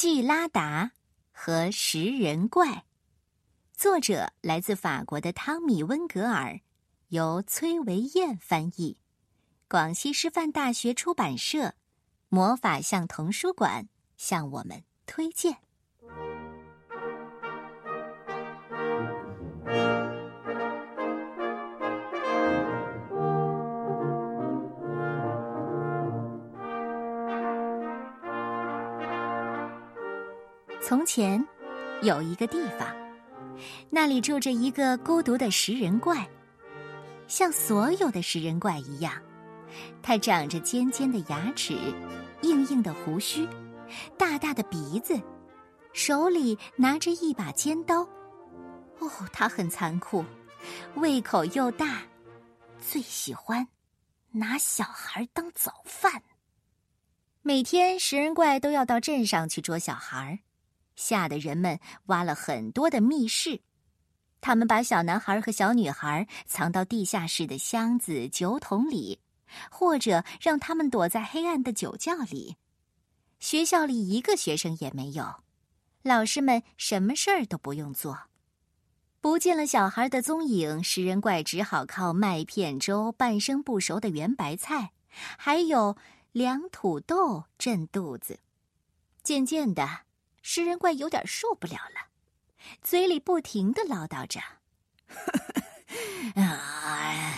季拉达和食人怪，作者来自法国的汤米·温格尔，由崔维燕翻译，广西师范大学出版社魔法像童书馆向我们推荐。从前，有一个地方，那里住着一个孤独的食人怪。像所有的食人怪一样，它长着尖尖的牙齿、硬硬的胡须、大大的鼻子，手里拿着一把尖刀。哦，它很残酷，胃口又大，最喜欢拿小孩当早饭。每天，食人怪都要到镇上去捉小孩。吓得人们挖了很多的密室，他们把小男孩和小女孩藏到地下室的箱子、酒桶里，或者让他们躲在黑暗的酒窖里。学校里一个学生也没有，老师们什么事儿都不用做。不见了小孩的踪影，食人怪只好靠麦片粥、半生不熟的圆白菜，还有凉土豆镇肚子。渐渐的。食人怪有点受不了了，嘴里不停的唠叨着：“ 啊，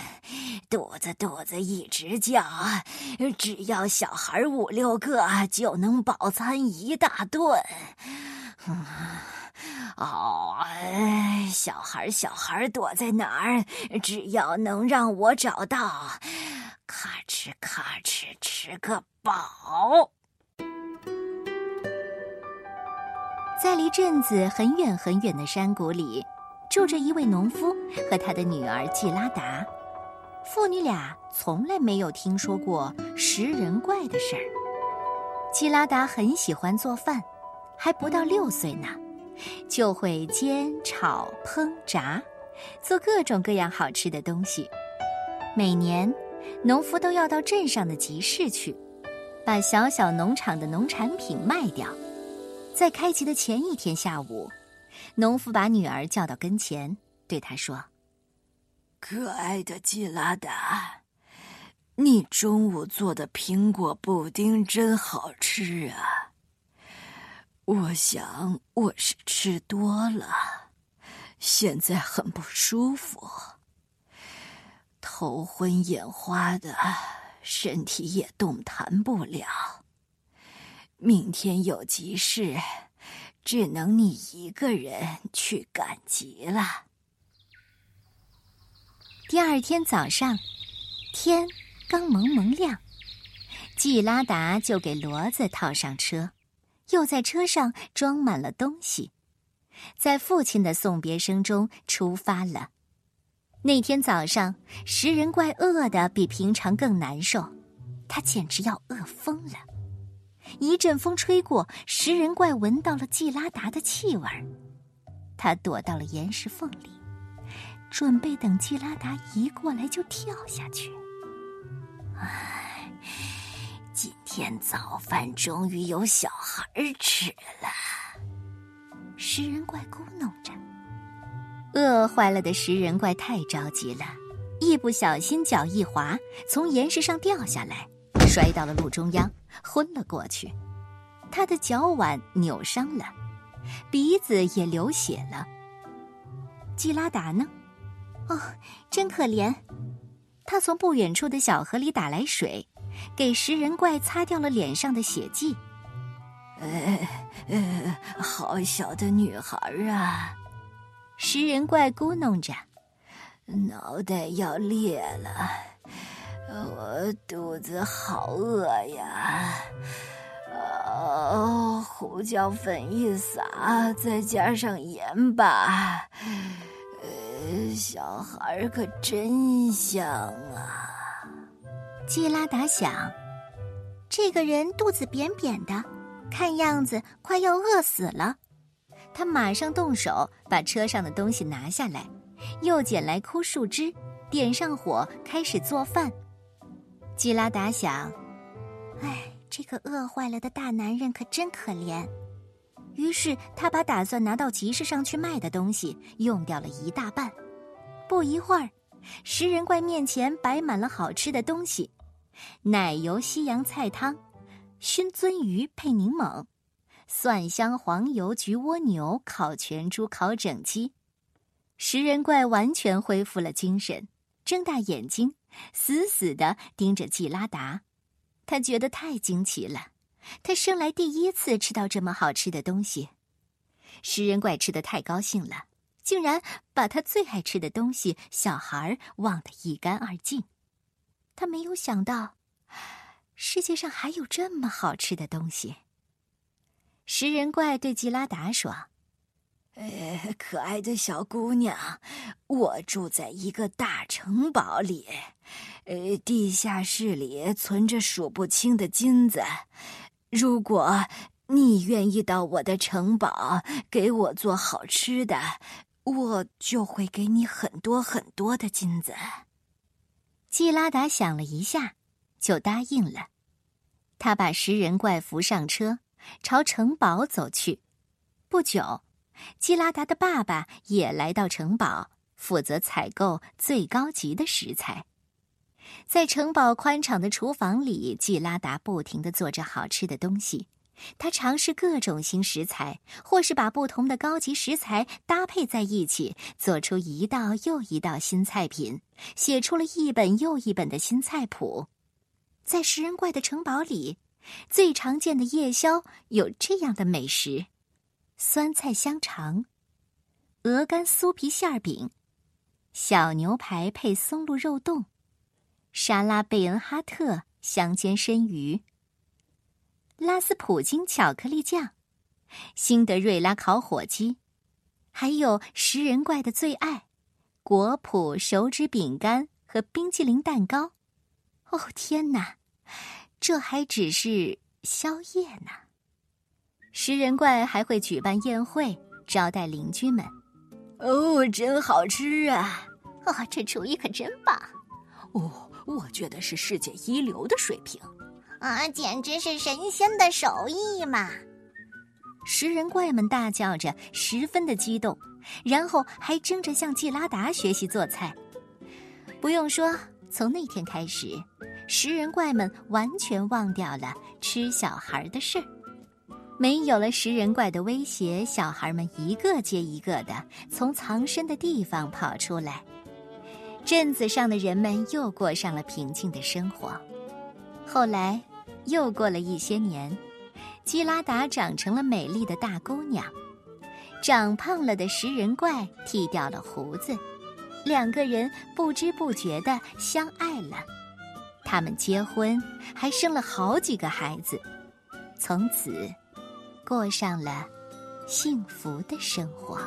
肚子肚子一直叫，只要小孩五六个就能饱餐一大顿。哦，小孩小孩躲在哪儿？只要能让我找到，咔哧咔哧吃个饱。”在离镇子很远很远的山谷里，住着一位农夫和他的女儿季拉达。父女俩从来没有听说过食人怪的事儿。季拉达很喜欢做饭，还不到六岁呢，就会煎、炒、烹、炸，做各种各样好吃的东西。每年，农夫都要到镇上的集市去，把小小农场的农产品卖掉。在开集的前一天下午，农夫把女儿叫到跟前，对她说：“可爱的季拉达，你中午做的苹果布丁真好吃啊！我想我是吃多了，现在很不舒服，头昏眼花的，身体也动弹不了。”明天有急事，只能你一个人去赶集了。第二天早上，天刚蒙蒙亮，季拉达就给骡子套上车，又在车上装满了东西，在父亲的送别声中出发了。那天早上，食人怪饿得比平常更难受，他简直要饿疯了。一阵风吹过，食人怪闻到了季拉达的气味儿，他躲到了岩石缝里，准备等季拉达一过来就跳下去。唉，今天早饭终于有小孩吃了。食人怪咕哝着，饿坏了的食人怪太着急了，一不小心脚一滑，从岩石上掉下来。摔到了路中央，昏了过去。他的脚腕扭伤了，鼻子也流血了。基拉达呢？哦，真可怜。他从不远处的小河里打来水，给食人怪擦掉了脸上的血迹。呃呃，好小的女孩啊！食人怪咕哝着，脑袋要裂了。我肚子好饿呀！哦，胡椒粉一撒，再加上盐吧。呃，小孩可真香啊！基拉达想，这个人肚子扁扁的，看样子快要饿死了。他马上动手把车上的东西拿下来，又捡来枯树枝，点上火，开始做饭。基拉达想：“哎，这个饿坏了的大男人可真可怜。于是他把打算拿到集市上去卖的东西用掉了一大半。不一会儿，食人怪面前摆满了好吃的东西：奶油西洋菜汤、熏鳟鱼配柠檬、蒜香黄油焗蜗牛、烤全猪、烤整鸡。食人怪完全恢复了精神，睁大眼睛，死死的盯着季拉达。他觉得太惊奇了。他生来第一次吃到这么好吃的东西，食人怪吃的太高兴了，竟然把他最爱吃的东西——小孩忘得一干二净。他没有想到，世界上还有这么好吃的东西。食人怪对吉拉达说：“呃，可爱的小姑娘，我住在一个大城堡里，呃，地下室里存着数不清的金子。”如果你愿意到我的城堡给我做好吃的，我就会给你很多很多的金子。季拉达想了一下，就答应了。他把食人怪扶上车，朝城堡走去。不久，季拉达的爸爸也来到城堡，负责采购最高级的食材。在城堡宽敞的厨房里，季拉达不停的做着好吃的东西。他尝试各种新食材，或是把不同的高级食材搭配在一起，做出一道又一道新菜品，写出了一本又一本的新菜谱。在食人怪的城堡里，最常见的夜宵有这样的美食：酸菜香肠、鹅肝酥皮馅饼、小牛排配松露肉冻。沙拉贝恩哈特香煎生鱼，拉斯普京巧克力酱，辛德瑞拉烤火鸡，还有食人怪的最爱——果脯手指饼干和冰激凌蛋糕。哦天哪，这还只是宵夜呢！食人怪还会举办宴会，招待邻居们。哦，真好吃啊！哦，这厨艺可真棒！哦。我觉得是世界一流的水平，啊，简直是神仙的手艺嘛！食人怪们大叫着，十分的激动，然后还争着向季拉达学习做菜。不用说，从那天开始，食人怪们完全忘掉了吃小孩的事儿。没有了食人怪的威胁，小孩们一个接一个的从藏身的地方跑出来。镇子上的人们又过上了平静的生活。后来，又过了一些年，基拉达长成了美丽的大姑娘，长胖了的食人怪剃掉了胡子，两个人不知不觉的相爱了。他们结婚，还生了好几个孩子，从此过上了幸福的生活。